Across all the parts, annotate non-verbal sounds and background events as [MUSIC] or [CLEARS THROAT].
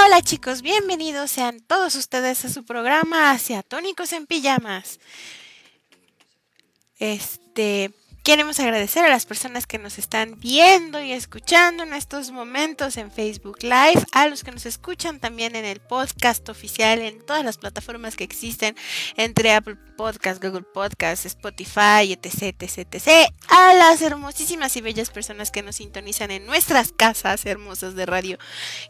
Hola, chicos, bienvenidos sean todos ustedes a su programa Tónicos en Pijamas. Este, Queremos agradecer a las personas que nos están viendo y escuchando en estos momentos en Facebook Live, a los que nos escuchan también en el podcast oficial en todas las plataformas que existen, entre Apple Podcast, Google Podcast, Spotify, etc, etc, etc, a las hermosísimas y bellas personas que nos sintonizan en nuestras casas hermosas de radio,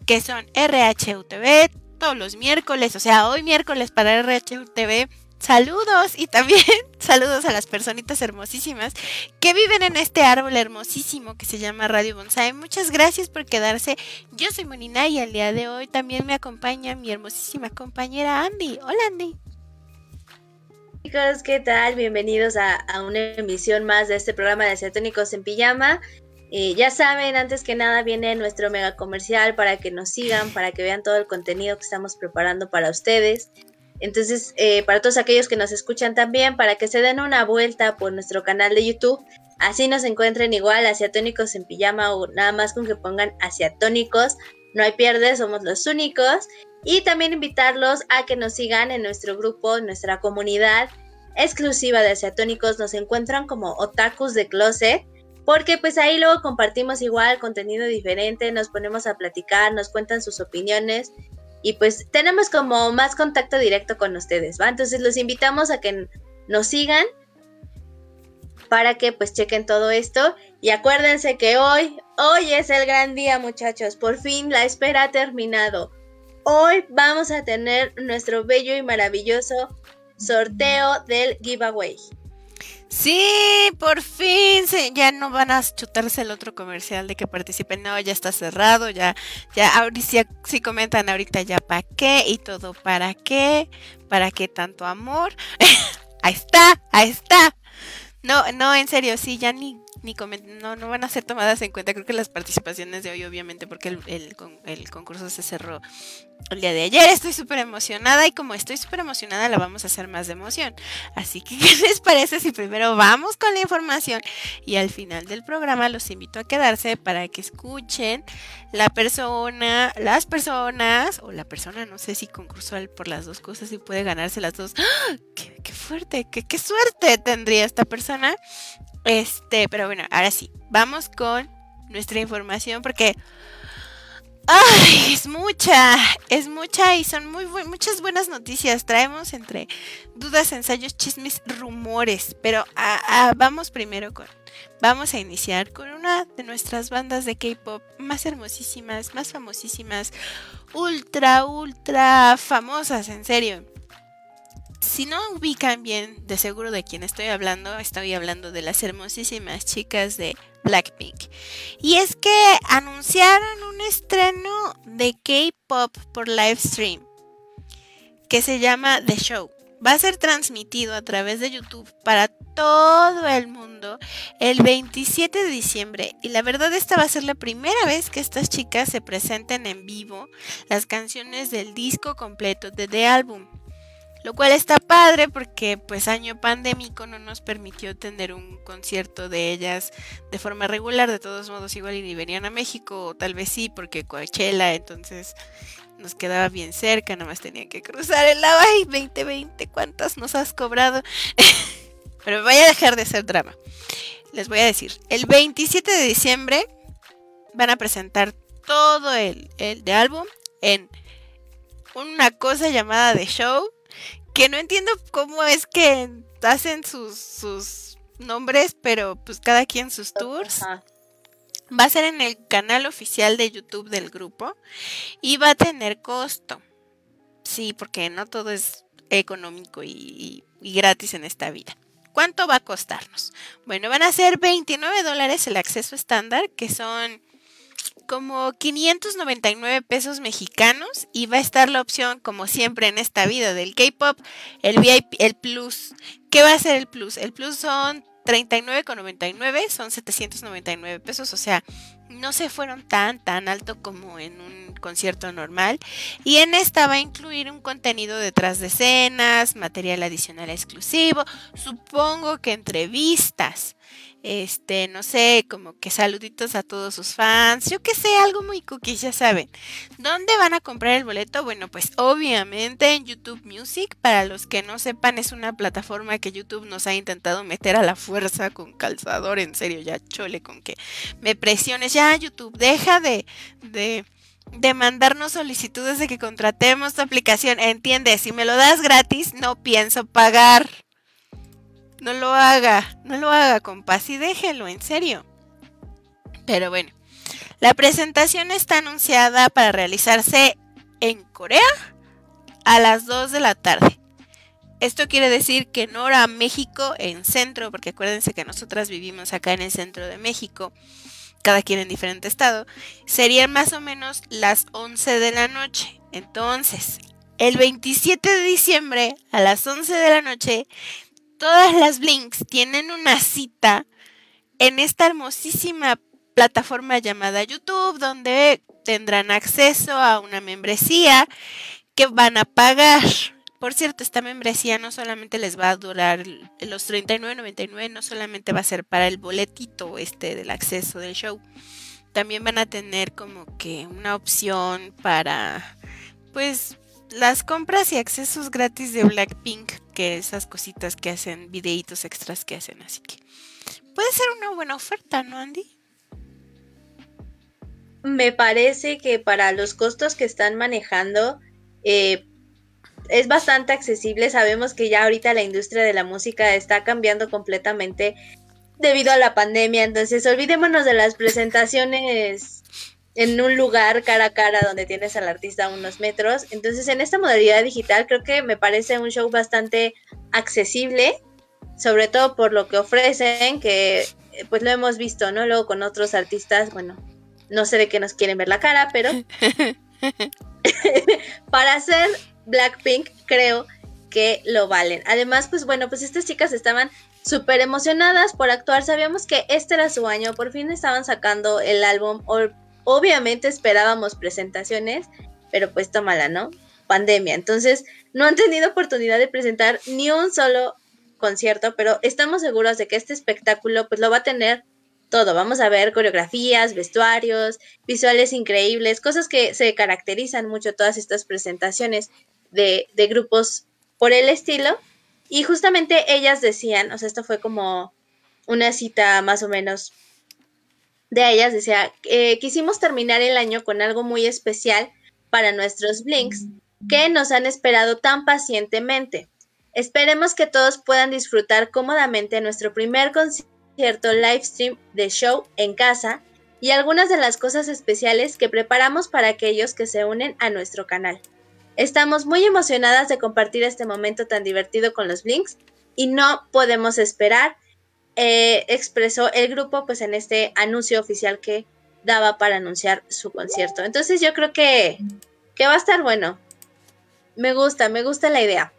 que son RHUTV todos los miércoles, o sea, hoy miércoles para RHUTV Saludos y también [LAUGHS] saludos a las personitas hermosísimas que viven en este árbol hermosísimo que se llama Radio Bonsai. Muchas gracias por quedarse. Yo soy Monina y al día de hoy también me acompaña mi hermosísima compañera Andy. Hola Andy. Chicos, ¿qué tal? Bienvenidos a, una emisión más de este programa de Asiatónicos en Pijama. Eh, ya saben, antes que nada viene nuestro mega comercial para que nos sigan, para que vean todo el contenido que estamos preparando para ustedes. Entonces, eh, para todos aquellos que nos escuchan también, para que se den una vuelta por nuestro canal de YouTube, así nos encuentren igual, asiatónicos en pijama o nada más con que pongan asiatónicos, no hay pierde, somos los únicos. Y también invitarlos a que nos sigan en nuestro grupo, nuestra comunidad exclusiva de asiatónicos, nos encuentran como otakus de closet. Porque pues ahí luego compartimos igual contenido diferente, nos ponemos a platicar, nos cuentan sus opiniones y pues tenemos como más contacto directo con ustedes, ¿va? Entonces los invitamos a que nos sigan para que pues chequen todo esto y acuérdense que hoy, hoy es el gran día muchachos, por fin la espera ha terminado. Hoy vamos a tener nuestro bello y maravilloso sorteo del giveaway. Sí, por fin, ya no van a chutarse el otro comercial de que participen, no, ya está cerrado, ya, ya, ahorita sí, comentan ahorita ya para qué y todo para qué, para qué tanto amor. [LAUGHS] ahí está, ahí está. No, no, en serio, sí, ya ni, ni no, no van a ser tomadas en cuenta. Creo que las participaciones de hoy, obviamente, porque el, el, el concurso se cerró el día de ayer. Estoy súper emocionada y como estoy súper emocionada la vamos a hacer más de emoción. Así que, [LAUGHS] ¿qué les parece si primero vamos con la información y al final del programa los invito a quedarse para que escuchen la persona, las personas o la persona, no sé si concursó por las dos cosas y puede ganarse las dos. ¡Ah! ¡Qué, fuerte! Qué, ¡Qué suerte tendría esta persona! Este, pero bueno, ahora sí, vamos con nuestra información porque Ay, es mucha, es mucha y son muy muchas buenas noticias. Traemos entre dudas, ensayos, chismes, rumores, pero vamos primero con, vamos a iniciar con una de nuestras bandas de K-pop más hermosísimas, más famosísimas, ultra, ultra famosas, en serio. Si no ubican bien de seguro de quién estoy hablando, estoy hablando de las hermosísimas chicas de Blackpink. Y es que anunciaron un estreno de K-Pop por live stream que se llama The Show. Va a ser transmitido a través de YouTube para todo el mundo el 27 de diciembre y la verdad esta va a ser la primera vez que estas chicas se presenten en vivo las canciones del disco completo de The Album. Lo cual está padre porque pues año pandémico no nos permitió tener un concierto de ellas de forma regular. De todos modos igual y venían a México o tal vez sí porque Coachella entonces nos quedaba bien cerca, nada más tenían que cruzar el agua y 2020, ¿cuántas nos has cobrado? [LAUGHS] Pero voy a dejar de hacer drama. Les voy a decir, el 27 de diciembre van a presentar todo el, el de álbum en una cosa llamada The Show que no entiendo cómo es que hacen sus, sus nombres, pero pues cada quien sus tours. Va a ser en el canal oficial de YouTube del grupo y va a tener costo. Sí, porque no todo es económico y, y gratis en esta vida. ¿Cuánto va a costarnos? Bueno, van a ser 29 dólares el acceso estándar, que son como 599 pesos mexicanos y va a estar la opción, como siempre en esta vida del K-Pop, el VIP, el Plus. ¿Qué va a ser el Plus? El Plus son 39,99, son 799 pesos, o sea, no se fueron tan tan alto como en un concierto normal y en esta va a incluir un contenido detrás de escenas, material adicional exclusivo, supongo que entrevistas este, no sé, como que saluditos a todos sus fans, yo que sé, algo muy cookies, ya saben. ¿Dónde van a comprar el boleto? Bueno, pues obviamente en YouTube Music, para los que no sepan, es una plataforma que YouTube nos ha intentado meter a la fuerza con calzador, en serio, ya chole con que me presiones, ya YouTube, deja de, de de mandarnos solicitudes de que contratemos tu aplicación. Entiende, si me lo das gratis, no pienso pagar. No lo haga, no lo haga, compas, y déjelo, en serio. Pero bueno, la presentación está anunciada para realizarse en Corea a las 2 de la tarde. Esto quiere decir que en hora México, en centro, porque acuérdense que nosotras vivimos acá en el centro de México, cada quien en diferente estado, serían más o menos las 11 de la noche. Entonces, el 27 de diciembre a las 11 de la noche todas las Blinks tienen una cita en esta hermosísima plataforma llamada YouTube, donde tendrán acceso a una membresía que van a pagar. Por cierto, esta membresía no solamente les va a durar los 39.99, no solamente va a ser para el boletito este del acceso del show. También van a tener como que una opción para pues las compras y accesos gratis de Blackpink, que esas cositas que hacen, videitos extras que hacen, así que puede ser una buena oferta, ¿no, Andy? Me parece que para los costos que están manejando eh, es bastante accesible. Sabemos que ya ahorita la industria de la música está cambiando completamente debido a la pandemia, entonces olvidémonos de las presentaciones en un lugar cara a cara donde tienes al artista a unos metros. Entonces, en esta modalidad digital creo que me parece un show bastante accesible, sobre todo por lo que ofrecen, que eh, pues lo hemos visto, ¿no? Luego con otros artistas, bueno, no sé de qué nos quieren ver la cara, pero [LAUGHS] [LAUGHS] para hacer Blackpink creo que lo valen. Además, pues bueno, pues estas chicas estaban súper emocionadas por actuar. Sabíamos que este era su año, por fin estaban sacando el álbum obviamente esperábamos presentaciones, pero pues tómala, ¿no? Pandemia. Entonces, no han tenido oportunidad de presentar ni un solo concierto, pero estamos seguros de que este espectáculo pues lo va a tener todo. Vamos a ver coreografías, vestuarios, visuales increíbles, cosas que se caracterizan mucho todas estas presentaciones de, grupos por el estilo. Y justamente ellas decían, o sea, esto fue como una cita más o menos de ellas decía, eh, quisimos terminar el año con algo muy especial para nuestros Blinks que nos han esperado tan pacientemente. Esperemos que todos puedan disfrutar cómodamente nuestro primer concierto live stream de show en casa y algunas de las cosas especiales que preparamos para aquellos que se unen a nuestro canal. Estamos muy emocionadas de compartir este momento tan divertido con los Blinks y no podemos esperar eh, expresó el grupo pues en este anuncio oficial que daba para anunciar su concierto. Entonces yo creo que, que va a estar bueno. Me gusta, me gusta la idea.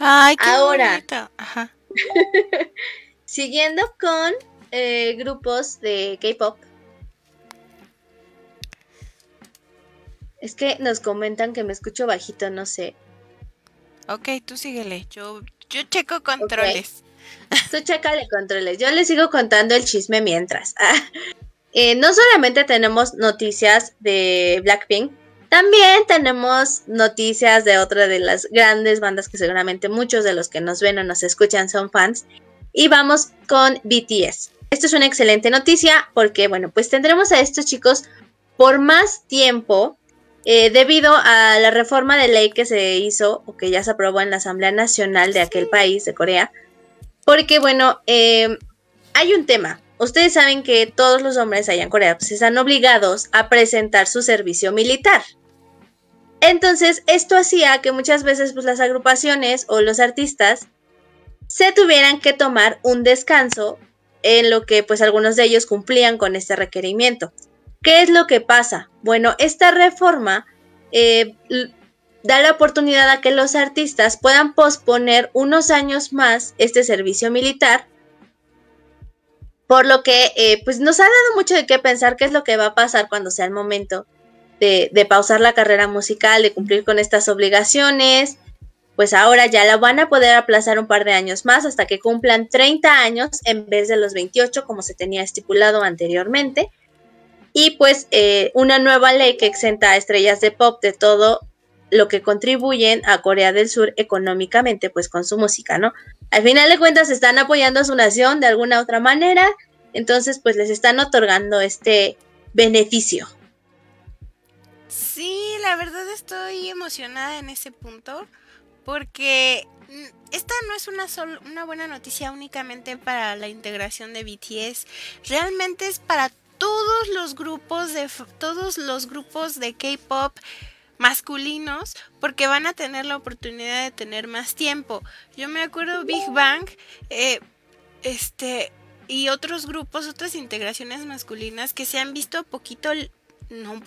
Ay, qué Ahora, [LAUGHS] siguiendo con eh, grupos de K-pop. Es que nos comentan que me escucho bajito, no sé. Ok, tú síguele. Yo, yo checo controles. Tú chécale controles. Yo les sigo contando el chisme mientras. [LAUGHS] Eh, no solamente tenemos noticias de Blackpink, también tenemos noticias de otra de las grandes bandas que seguramente muchos de los que nos ven o nos escuchan son fans. Y vamos con BTS. Esto es una excelente noticia porque, bueno, pues tendremos a estos chicos por más tiempo eh, debido a la reforma de ley que se hizo o que ya se aprobó en la Asamblea Nacional de aquel país, de Corea, porque, bueno, eh, hay un tema. Ustedes saben que todos los hombres allá en Corea pues, están obligados a presentar su servicio militar. Entonces, esto hacía que muchas veces pues, las agrupaciones o los artistas se tuvieran que tomar un descanso en lo que pues algunos de ellos cumplían con este requerimiento. ¿Qué es lo que pasa? Bueno, esta reforma eh, da la oportunidad a que los artistas puedan posponer unos años más este servicio militar Por lo que, eh, pues nos ha dado mucho de qué pensar qué es lo que va a pasar cuando sea el momento de, pausar la carrera musical, de cumplir con estas obligaciones. Pues ahora ya la van a poder aplazar un par de años más hasta que cumplan 30 años en vez de los 28 como se tenía estipulado anteriormente. Y pues eh, una nueva ley que exenta a estrellas de pop de todo lo que contribuyen a Corea del Sur económicamente, pues con su música, ¿no? Al final de cuentas están apoyando a su nación de alguna otra manera, entonces pues les están otorgando este beneficio. Sí, la verdad estoy emocionada en ese punto porque mm, esta no es una, una buena noticia únicamente para la integración de BTS, realmente es para todos los grupos de todos los grupos de K-pop masculinos porque van a tener la oportunidad de tener más tiempo. Yo me acuerdo Big Bang, eh, este y otros grupos, otras integraciones masculinas que se han visto poquito no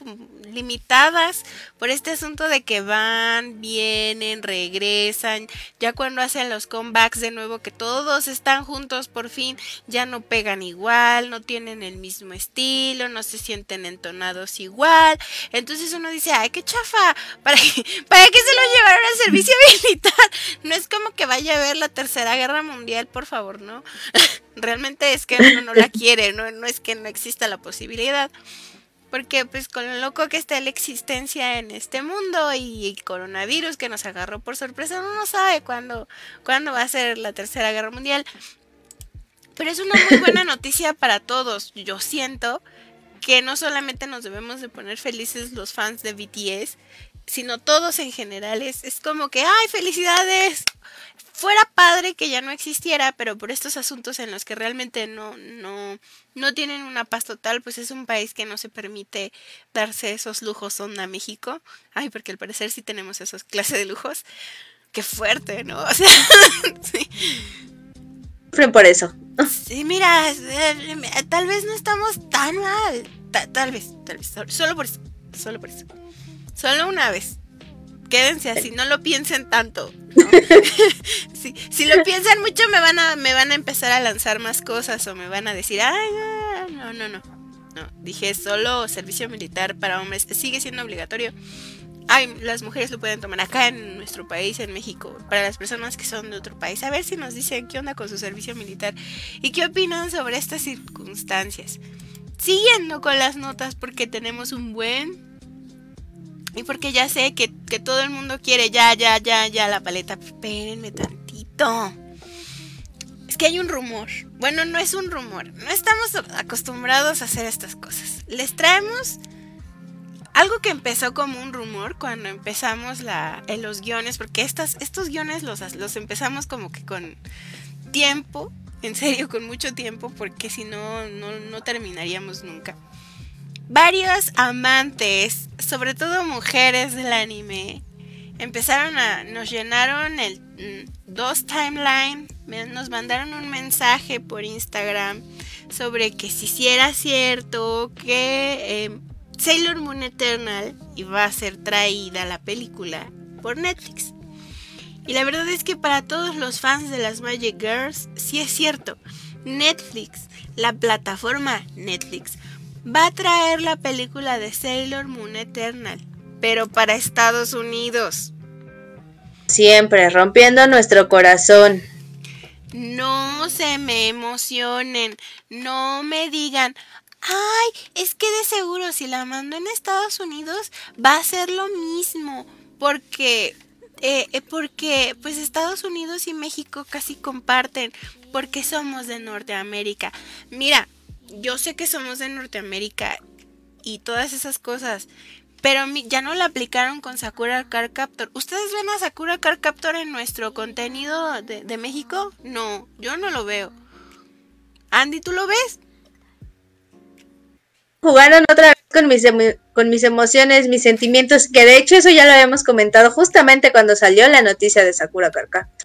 limitadas por este asunto de que van, vienen, regresan, ya cuando hacen los comebacks de nuevo que todos están juntos por fin, ya no pegan igual, no tienen el mismo estilo, no se sienten entonados igual. Entonces uno dice, "Ay, qué chafa, ¿para qué, para se lo llevaron al servicio [LAUGHS] militar?" No es como que vaya a ver la Tercera Guerra Mundial, por favor, ¿no? [LAUGHS] Realmente es que uno no la quiere, no no es que no exista la posibilidad. Porque pues con lo loco que está la existencia en este mundo y el coronavirus que nos agarró por sorpresa, uno no sabe cuándo, cuándo va a ser la tercera guerra mundial. Pero es una muy [LAUGHS] buena noticia para todos. Yo siento que no solamente nos debemos de poner felices los fans de BTS, sino todos en general. Es, es como que, ¡ay, felicidades! fuera padre que ya no existiera, pero por estos asuntos en los que realmente no, no, no tienen una paz total, pues es un país que no se permite darse esos lujos onda México. Ay, porque al parecer sí tenemos esos clases de lujos. Qué fuerte, ¿no? O sea, [LAUGHS] sí. Por eso. Sí, mira, tal vez no estamos tan mal. tal vez, tal vez, solo por eso. Solo por eso. Solo una vez quédense así, no lo piensen tanto. [LAUGHS] [LAUGHS] si, lo piensan mucho me van a me van a empezar a lanzar más cosas o me van a decir, "Ay, no, no, no." No, dije solo servicio militar para hombres, sigue siendo obligatorio. Ay, las mujeres lo pueden tomar acá en nuestro país, en México, para las personas que son de otro país. A ver si nos dicen qué onda con su servicio militar y qué opinan sobre estas circunstancias. Siguiendo con las notas porque tenemos un buen y porque ya sé que, todo el mundo quiere ya, ya, ya, ya la paleta. Espérenme tantito. Es que hay un rumor. Bueno, no es un rumor. No estamos acostumbrados a hacer estas cosas. Les traemos algo que empezó como un rumor cuando empezamos la, en los guiones, porque estas, estos guiones los, los empezamos como que con tiempo, en serio, con mucho tiempo, porque si no, no, no terminaríamos nunca varios amantes, sobre todo mujeres del anime, empezaron a, nos llenaron el mm, dos timeline, nos mandaron un mensaje por Instagram sobre que si sí era cierto que em, Sailor Moon Eternal iba a ser traída la película por Netflix. Y la verdad es que para todos los fans de las Magic Girls, sí es cierto. Netflix, la plataforma Netflix, va a traer la película de Sailor Moon Eternal, pero para Estados Unidos. Siempre rompiendo nuestro corazón. No se me emocionen, no me digan, ay, es que de seguro si la mando en Estados Unidos va a ser lo mismo, porque eh, eh, porque pues Estados Unidos y México casi comparten, porque somos de Norteamérica. Mira, yo sé que somos de Norteamérica y todas esas cosas, pero ya no la aplicaron con Sakura Car Captor. ¿Ustedes ven a Sakura Car Captor en nuestro contenido de, México? No, yo no lo veo. Andy, ¿tú lo ves? Jugaron otra vez con mis, con mis emociones, mis sentimientos, que de hecho eso ya lo habíamos comentado justamente cuando salió la noticia de Sakura Car Captor.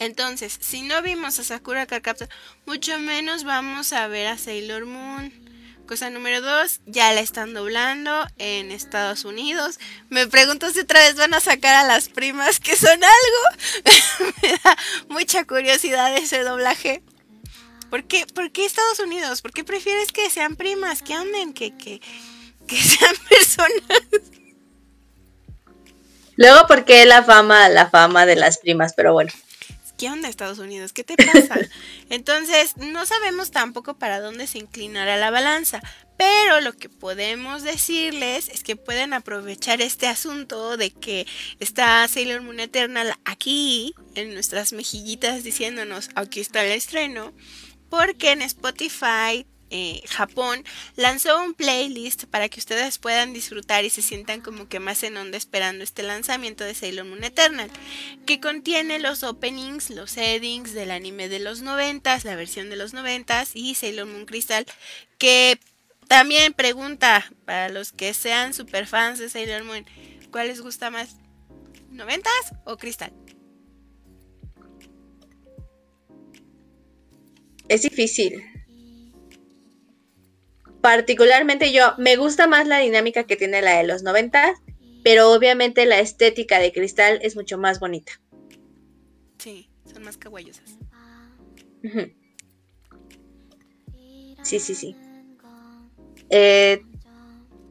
Entonces, si no vimos a Sakura Card mucho menos vamos a ver a Sailor Moon. Cosa número dos, ya la están doblando en Estados Unidos. Me pregunto si otra vez van a sacar a las primas que son algo. [LAUGHS] Me da mucha curiosidad ese doblaje. ¿Por qué, ¿Por qué Estados Unidos? ¿Por qué prefieres que sean primas? Que anden, que, que, que sean [LAUGHS] personas. Luego, ¿por qué la fama, la fama de las primas? Pero bueno. ¿Qué onda Estados Unidos? ¿Qué te pasa? [LAUGHS] Entonces, no sabemos tampoco para dónde se inclinará la balanza, pero lo que podemos decirles es que pueden aprovechar este asunto de que está Sailor Moon Eternal aquí en nuestras mejillitas diciéndonos aquí está el estreno, porque en Spotify eh, Japón lanzó un playlist para que ustedes puedan disfrutar y se sientan como que más en onda esperando este lanzamiento de Sailor Moon Eternal, que contiene los openings, los endings del anime de los noventas, la versión de los noventas y Sailor Moon Crystal, que también pregunta para los que sean super fans de Sailor Moon, ¿cuál les gusta más? ¿Noventas o Crystal? Es difícil particularmente yo, me gusta más la dinámica que tiene la de los 90, pero obviamente la estética de cristal es mucho más bonita. Sí, son más kawaiiosas. Sí, sí, sí. Eh,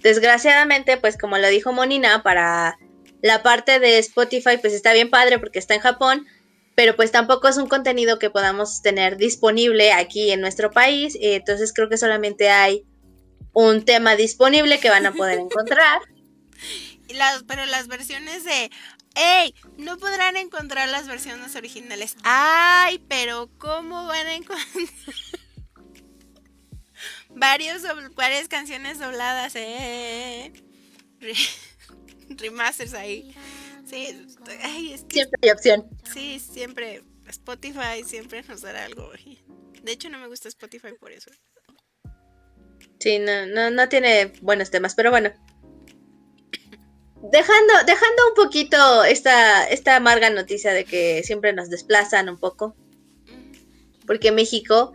desgraciadamente, pues como lo dijo Monina, para la parte de Spotify, pues está bien padre porque está en Japón, pero pues tampoco es un contenido que podamos tener disponible aquí en nuestro país. Eh, entonces creo que solamente hay un tema disponible que van a poder [LAUGHS] encontrar. Las, pero las versiones de, ¡Ey! No podrán encontrar las versiones originales. ¡Ay! Pero ¿cómo van a encontrar? [LAUGHS] Varios, varias canciones dobladas, ¿eh? remasters ahí. Sí, siempre hay opción. Sí, siempre. Spotify siempre nos dará algo. De hecho, no me gusta Spotify por eso. Sí, no, no, no tiene buenos temas, pero bueno. Dejando, dejando un poquito esta, esta amarga noticia de que siempre nos desplazan un poco. Porque México,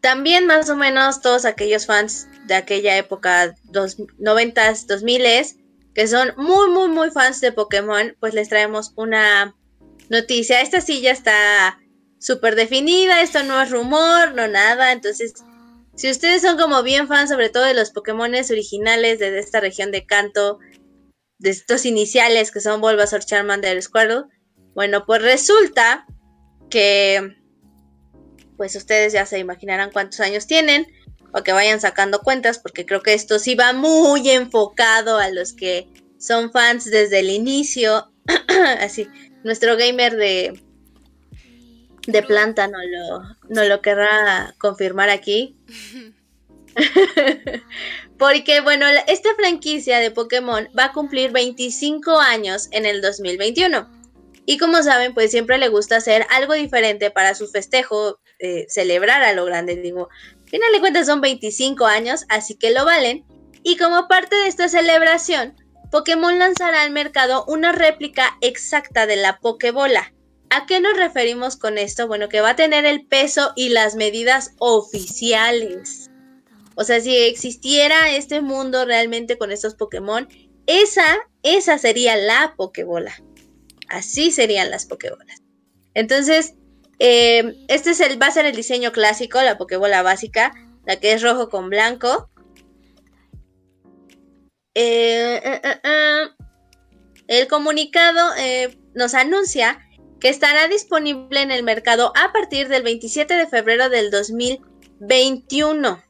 también más o menos todos aquellos fans de aquella época, dos, 90 dos miles, que son muy, muy, muy fans de Pokémon, pues les traemos una noticia. Esta sí ya está súper definida, esto no es rumor, no nada, entonces si ustedes son como bien fans, sobre todo de los Pokémon originales de esta región de Canto, de estos iniciales que son Bulbasaur, Charmander, Squirtle, bueno, pues resulta que, pues ustedes ya se imaginarán cuántos años tienen, o que vayan sacando cuentas, porque creo que esto sí va muy enfocado a los que son fans desde el inicio. [CLEARS THROAT] Así, nuestro gamer de, de planta no lo, no lo querrá confirmar aquí. [LAUGHS] Porque, bueno, esta franquicia de Pokémon va a cumplir 25 años en el 2021. Y como saben, pues siempre le gusta hacer algo diferente para su festejo, eh, celebrar a lo grande. Digo, al final de cuentas son 25 años, así que lo valen. Y como parte de esta celebración, Pokémon lanzará al mercado una réplica exacta de la Pokébola ¿A qué nos referimos con esto? Bueno, que va a tener el peso y las medidas oficiales. O sea, si existiera este mundo realmente con estos Pokémon, esa, esa sería la Pokébola. Así serían las Pokébolas. Entonces, eh, este es el, va a ser el diseño clásico, la Pokébola básica, la que es rojo con blanco. Eh, eh, el comunicado nos anuncia que estará disponible en el mercado a partir del 27 de febrero del 2021.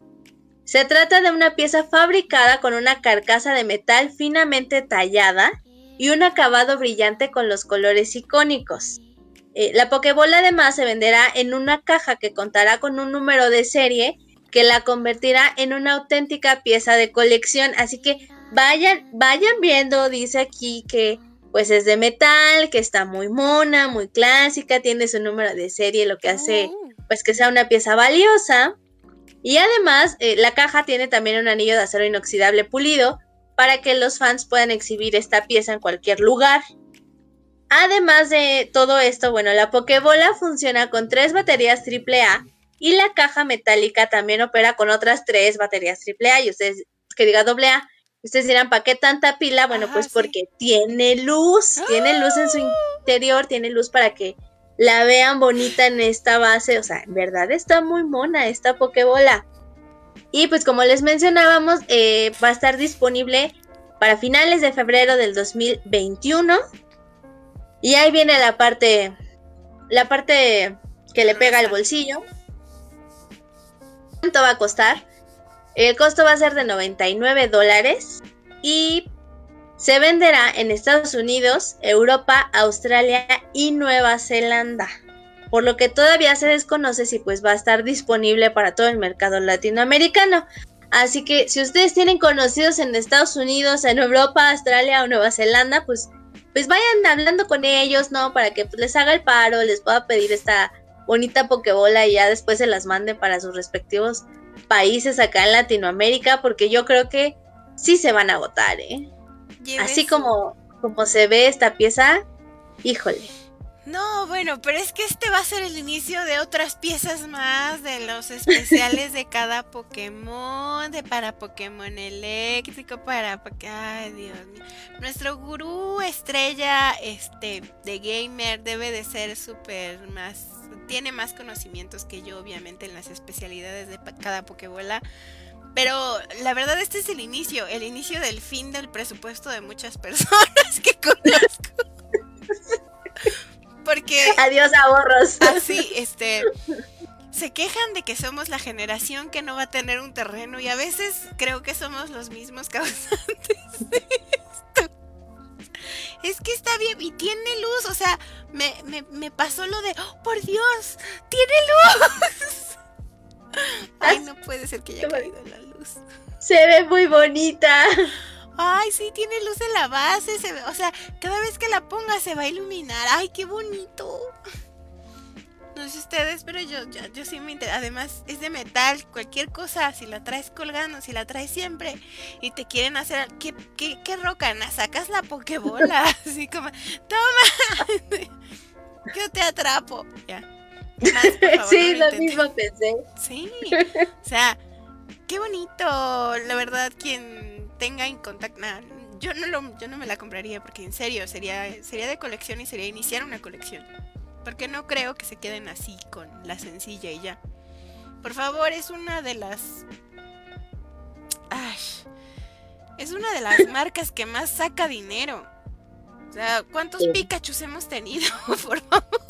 Se trata de una pieza fabricada con una carcasa de metal finamente tallada y un acabado brillante con los colores icónicos. Eh, la Pokébola además se venderá en una caja que contará con un número de serie que la convertirá en una auténtica pieza de colección. Así que vayan, vayan viendo, dice aquí que pues es de metal, que está muy mona, muy clásica, tiene su número de serie, lo que hace oh. pues que sea una pieza valiosa. Y además eh, la caja tiene también un anillo de acero inoxidable pulido para que los fans puedan exhibir esta pieza en cualquier lugar. Además de todo esto, bueno, la Pokébola funciona con tres baterías AAA y la caja metálica también opera con otras tres baterías AAA y ustedes que diga AA Ustedes dirán, ¿para qué tanta pila? Bueno, pues porque tiene luz, tiene luz en su ¡Ah! interior, tiene luz para que la vean bonita en esta base. O sea, en verdad está muy mona esta Pokébola. Y pues como les mencionábamos, eh, va a estar disponible para finales de febrero del 2021. Y ahí viene la parte, la parte que le pega al bolsillo. ¿Cuánto va a costar? El costo va a ser de 99 dólares y se venderá en Estados Unidos, Europa, Australia y Nueva Zelanda. Por lo que todavía se desconoce si pues va a estar disponible para todo el mercado latinoamericano. Así que si ustedes tienen conocidos en Estados Unidos, en Europa, Australia o Nueva Zelanda, pues, pues vayan hablando con ellos, ¿no? Para que pues, les haga el paro, les pueda pedir esta bonita pokebola y ya después se las mande para sus respectivos países acá en Latinoamérica, porque yo creo que sí se van a agotar, ¿eh? Así como, como se ve esta pieza, híjole. No, bueno, pero es que este va a ser el inicio de otras piezas más, de los especiales de cada Pokémon, de para Pokémon eléctrico, para... Ay, Dios mío. Nuestro gurú estrella este, de gamer debe de ser súper más... Tiene más conocimientos que yo, obviamente, en las especialidades de cada Pokébola. Pero la verdad este es el inicio, el inicio del fin del presupuesto de muchas [LAUGHS] personas que conozco. Porque. Adiós ahorros. Así, este. Se quejan de que somos la generación que no va a tener un terreno y a veces creo que somos los mismos [LAUGHS] causantes. Es que está bien y tiene luz, o sea, me, me, pasó lo de, oh, por Dios, tiene luz. [LAUGHS] Ay, no puede ser que haya caído la luz. Se ve muy bonita. Ay, sí, tiene luz en la base. Se ve, o sea, cada vez que la ponga se va a iluminar. Ay, qué bonito. No sé ustedes, pero yo, yo, sí me interesa. Además, es de metal. Cualquier cosa, si la traes colgando, si la traes siempre y te quieren hacer. ¿Qué, qué, qué rocana? Sacas la pokebola. [LAUGHS] Así como, ¡toma! [LAUGHS] yo te atrapo. Ya. sí, lo mismo pensé. Sí. [LAUGHS] O sea, qué bonito. La verdad, quien tenga en contacto. yo no lo, yo no me la compraría porque en serio sería, sería de colección y sería iniciar una colección. Porque no creo que se queden así con la sencilla y ya. Por favor, es una de las. Ay, es una de las [LAUGHS] marcas que más saca dinero. O sea, ¿cuántos Pikachu hemos tenido? [LAUGHS] Por favor.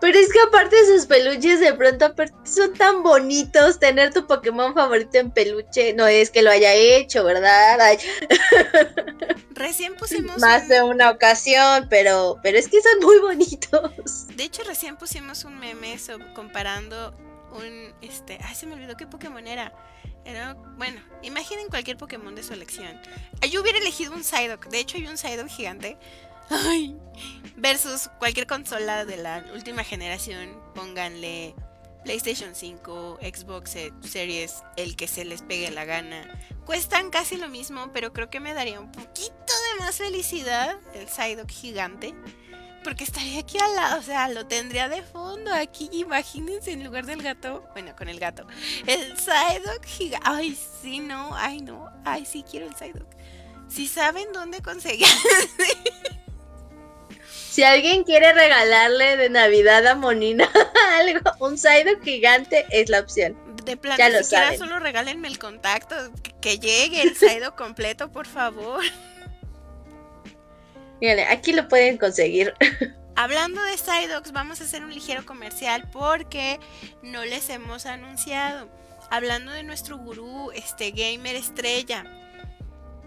Pero es que aparte de sus peluches, de pronto son tan bonitos. Tener tu Pokémon favorito en peluche. No es que lo haya hecho, ¿verdad? [LAUGHS] Recién pusimos. Más de una ocasión, pero, pero es que son muy bonitos. De hecho, recién pusimos un meme comparando un. este Ay, se me olvidó qué Pokémon era. Era, bueno, imaginen cualquier Pokémon de su elección. Yo hubiera elegido un Psyduck. De hecho, hay un Psyduck gigante Ay. Versus cualquier consola de la última generación, pónganle PlayStation 5, Xbox Series, el que se les pegue la gana. Cuestan casi lo mismo, pero creo que me daría un poquito de más felicidad el Psyduck gigante. Porque estaría aquí al lado, o sea, lo tendría de fondo aquí. Imagínense en lugar del gato, bueno, con el gato. El Psyduck gigante. Ay, sí, no, ay, no, ay, sí, quiero el Psyduck. Si saben dónde conseguir. [LAUGHS] Si alguien quiere regalarle de Navidad a Monina [LAUGHS] algo, un Psyduck gigante es la opción. De plan, ya lo siquiera solo regálenme el contacto, que, llegue el Psyduck [LAUGHS] completo, por favor. Mírale, aquí lo pueden conseguir. [LAUGHS] Hablando de Psyducks, vamos a hacer un ligero comercial porque no les hemos anunciado. Hablando de nuestro gurú, este gamer estrella,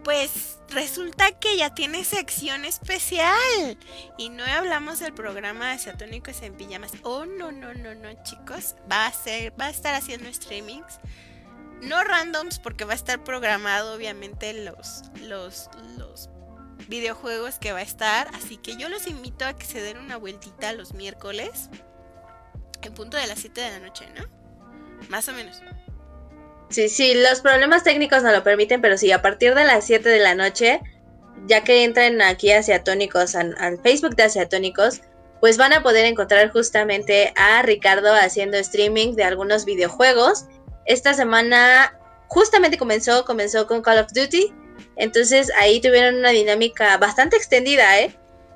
pues resulta que ya tiene sección especial. Y no hablamos del programa de Satónicos en Pijamas. Oh, no, no, no, no, chicos. Va a ser, va a estar haciendo streamings. No randoms, porque va a estar programado, obviamente, los, los, los videojuegos que va a estar. Así que yo los invito a que se den una vueltita los miércoles. En punto de las 7 de la noche, ¿no? Más o menos. Sí, sí, los problemas técnicos no lo permiten, pero sí, a partir de las 7 de la noche, ya que entran aquí hacia Tónicos, al, Facebook de Asiatónicos, pues van a poder encontrar justamente a Ricardo haciendo streaming de algunos videojuegos. Esta semana justamente comenzó, comenzó con Call of Duty, entonces ahí tuvieron una dinámica bastante extendida, ¿eh?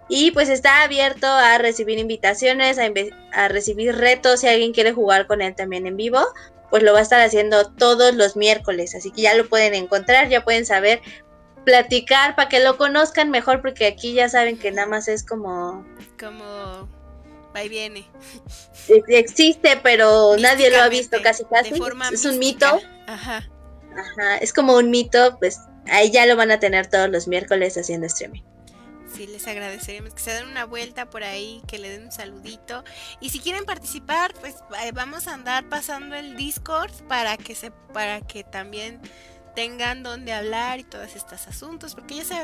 Y pues está abierto a recibir invitaciones, a, a recibir retos. Si alguien quiere jugar con él también en vivo, pues lo va a estar haciendo todos los miércoles. Así que ya lo pueden encontrar, ya pueden saber platicar para que lo conozcan mejor, porque aquí ya saben que nada más es como. Como. Ahí viene. Existe, pero nadie lo ha visto casi casi. es un mito. Ajá. Ajá. Es como un mito, pues ahí ya lo van a tener todos los miércoles haciendo streaming. Sí, les agradeceríamos que se den una vuelta por ahí, que le den un saludito. Y si quieren participar, pues eh, vamos a andar pasando el Discord para que se, para que también tengan donde hablar y todos estos asuntos, porque ya saben,